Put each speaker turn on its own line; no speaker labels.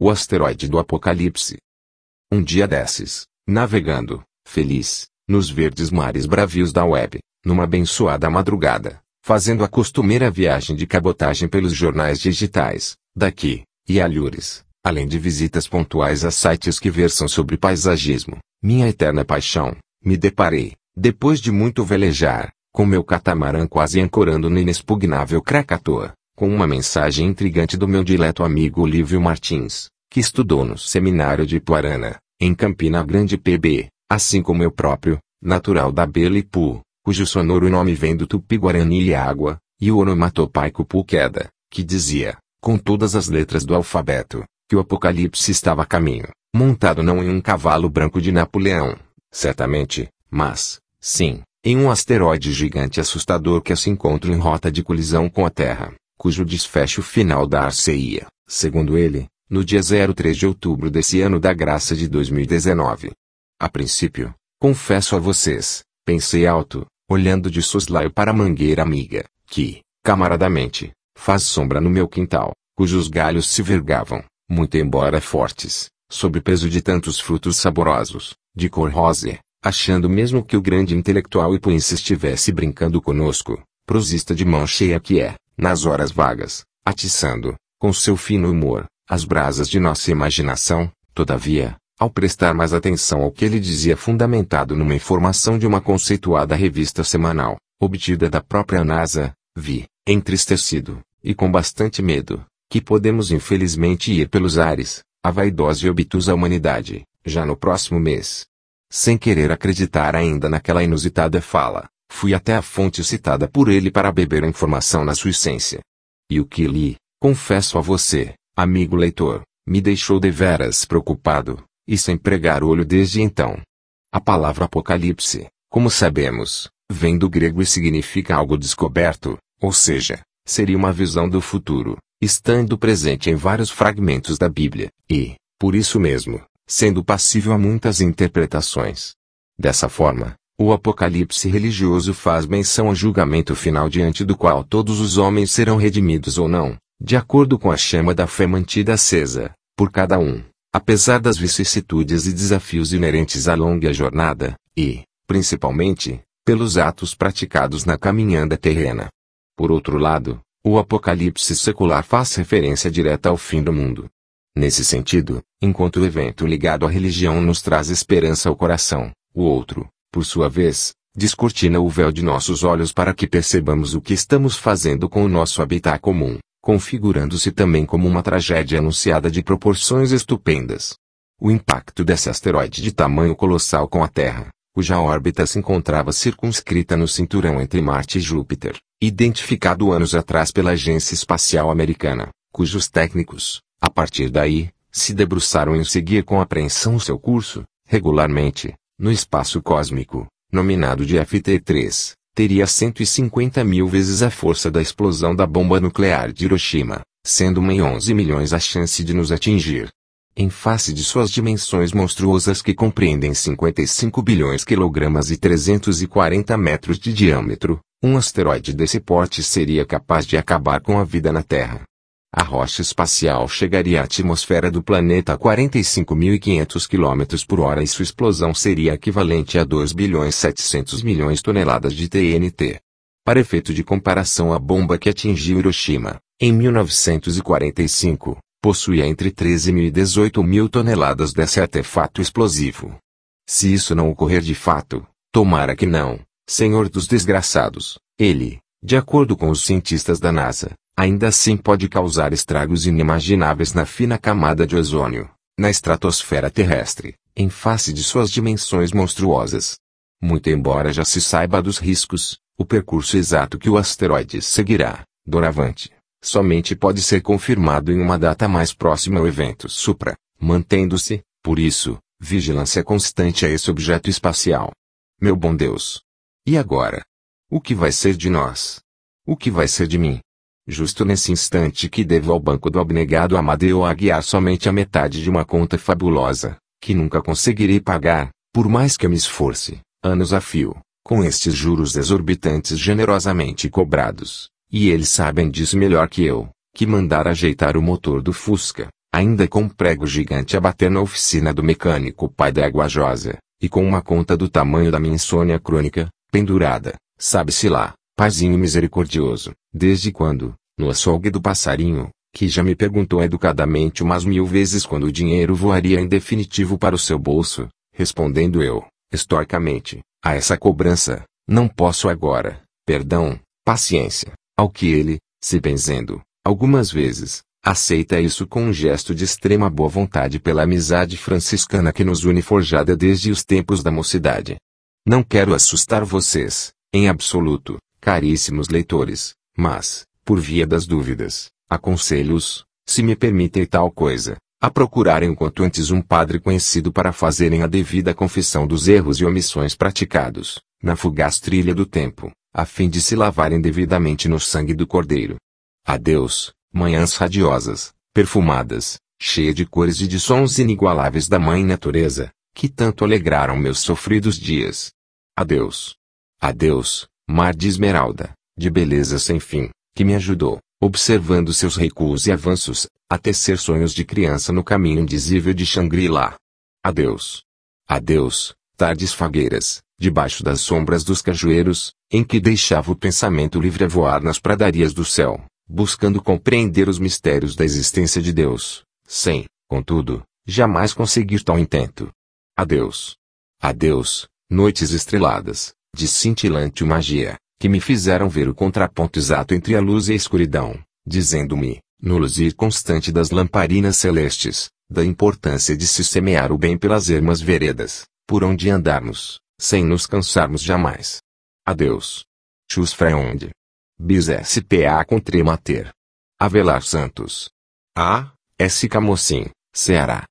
O asteroide do apocalipse. Um dia desses, navegando, feliz, nos verdes mares bravios da web, numa abençoada madrugada, fazendo a costumeira viagem de cabotagem pelos jornais digitais, daqui, e alhures, além de visitas pontuais a sites que versam sobre paisagismo, minha eterna paixão, me deparei, depois de muito velejar, com meu catamarã quase ancorando no inexpugnável Krakatoa, com uma mensagem intrigante do meu dileto amigo Olívio Martins, que estudou no seminário de Puarana, em Campina Grande PB, assim como eu próprio, natural da Belipu, cujo sonoro nome vem do tupi-guarani e água, e o onomatopaico Puqueda, que dizia, com todas as letras do alfabeto, que o apocalipse estava a caminho, montado não em um cavalo branco de Napoleão, certamente, mas, sim, em um asteroide gigante assustador que se encontra em rota de colisão com a Terra, cujo desfecho final dar-se-ia, segundo ele, no dia 03 de outubro desse ano da graça de 2019. A princípio, confesso a vocês, pensei alto, olhando de soslaio para a mangueira amiga, que, camaradamente, faz sombra no meu quintal, cujos galhos se vergavam, muito embora fortes, sob peso de tantos frutos saborosos, de cor rosa, achando mesmo que o grande intelectual Ipuense estivesse brincando conosco, prosista de mão cheia que é, nas horas vagas, atiçando, com seu fino humor, as brasas de nossa imaginação, todavia, ao prestar mais atenção ao que ele dizia fundamentado numa informação de uma conceituada revista semanal, obtida da própria NASA, vi, entristecido, e com bastante medo, que podemos infelizmente ir pelos ares, a vaidosa e obtusa humanidade, já no próximo mês. Sem querer acreditar ainda naquela inusitada fala, fui até a fonte citada por ele para beber a informação na sua essência. E o que li, confesso a você, amigo leitor, me deixou deveras preocupado, e sem pregar olho desde então. A palavra apocalipse, como sabemos, vem do grego e significa algo descoberto, ou seja, seria uma visão do futuro, estando presente em vários fragmentos da Bíblia, e, por isso mesmo, sendo passível a muitas interpretações. Dessa forma, o Apocalipse religioso faz menção ao julgamento final diante do qual todos os homens serão redimidos ou não, de acordo com a chama da fé mantida acesa, por cada um, apesar das vicissitudes e desafios inerentes à longa jornada, e, principalmente, pelos atos praticados na caminhada terrena. Por outro lado, o Apocalipse secular faz referência direta ao fim do mundo, Nesse sentido, enquanto o evento ligado à religião nos traz esperança ao coração, o outro, por sua vez, descortina o véu de nossos olhos para que percebamos o que estamos fazendo com o nosso habitat comum, configurando-se também como uma tragédia anunciada de proporções estupendas. O impacto desse asteroide de tamanho colossal com a Terra, cuja órbita se encontrava circunscrita no cinturão entre Marte e Júpiter, identificado anos atrás pela Agência Espacial Americana, cujos técnicos, a partir daí, se debruçaram em seguir com apreensão o seu curso, regularmente, no espaço cósmico, nominado de FT3, teria 150 mil vezes a força da explosão da bomba nuclear de Hiroshima, sendo uma em 11 milhões a chance de nos atingir. Em face de suas dimensões monstruosas que compreendem 55 bilhões quilogramas e 340 metros de diâmetro, um asteroide desse porte seria capaz de acabar com a vida na Terra. A rocha espacial chegaria à atmosfera do planeta a 45.500 km por hora e sua explosão seria equivalente a 2 bilhões 700 milhões toneladas de TNT. Para efeito de comparação a bomba que atingiu Hiroshima, em 1945, possuía entre 13 mil e 18 mil toneladas desse artefato explosivo. Se isso não ocorrer de fato, tomara que não, Senhor dos desgraçados, ele, de acordo com os cientistas da NASA, ainda assim pode causar estragos inimagináveis na fina camada de ozônio, na estratosfera terrestre, em face de suas dimensões monstruosas. Muito embora já se saiba dos riscos, o percurso exato que o asteroide seguirá, doravante, somente pode ser confirmado em uma data mais próxima ao evento supra, mantendo-se, por isso, vigilância constante a esse objeto espacial. Meu bom Deus! E agora? O que vai ser de nós? O que vai ser de mim? Justo nesse instante que devo ao banco do abnegado Amadeu Aguiar somente a metade de uma conta fabulosa, que nunca conseguirei pagar, por mais que eu me esforce, anos a fio, com estes juros exorbitantes generosamente cobrados, e eles sabem disso melhor que eu, que mandar ajeitar o motor do Fusca, ainda com um prego gigante a bater na oficina do mecânico pai da Aguajosa, e com uma conta do tamanho da minha insônia crônica, pendurada, sabe-se lá, paizinho misericordioso, desde quando, no açougue do passarinho, que já me perguntou educadamente umas mil vezes quando o dinheiro voaria em definitivo para o seu bolso, respondendo eu, estoicamente, a essa cobrança, não posso agora, perdão, paciência, ao que ele, se benzendo, algumas vezes, aceita isso com um gesto de extrema boa vontade pela amizade franciscana que nos une forjada desde os tempos da mocidade. Não quero assustar vocês, em absoluto, caríssimos leitores, mas, por via das dúvidas, aconselho-os, se me permitem tal coisa, a procurarem o quanto antes um padre conhecido para fazerem a devida confissão dos erros e omissões praticados, na fugaz trilha do tempo, a fim de se lavarem devidamente no sangue do Cordeiro. Adeus, manhãs radiosas, perfumadas, cheias de cores e de sons inigualáveis da Mãe Natureza, que tanto alegraram meus sofridos dias. Adeus. Adeus, mar de esmeralda, de beleza sem fim, que me ajudou, observando seus recuos e avanços, a tecer sonhos de criança no caminho indizível de Shangri-La. Adeus. Adeus, tardes fagueiras, debaixo das sombras dos cajueiros, em que deixava o pensamento livre a voar nas pradarias do céu, buscando compreender os mistérios da existência de Deus, sem, contudo, jamais conseguir tal intento. Adeus. Adeus, noites estreladas, de cintilante magia, que me fizeram ver o contraponto exato entre a luz e a escuridão, dizendo-me, no luzir constante das lamparinas celestes, da importância de se semear o bem pelas ermas veredas, por onde andarmos, sem nos cansarmos jamais. Adeus. Chus Freund. Bis SPA Contremater. Avelar Santos. A. S. Camocim, Ceará.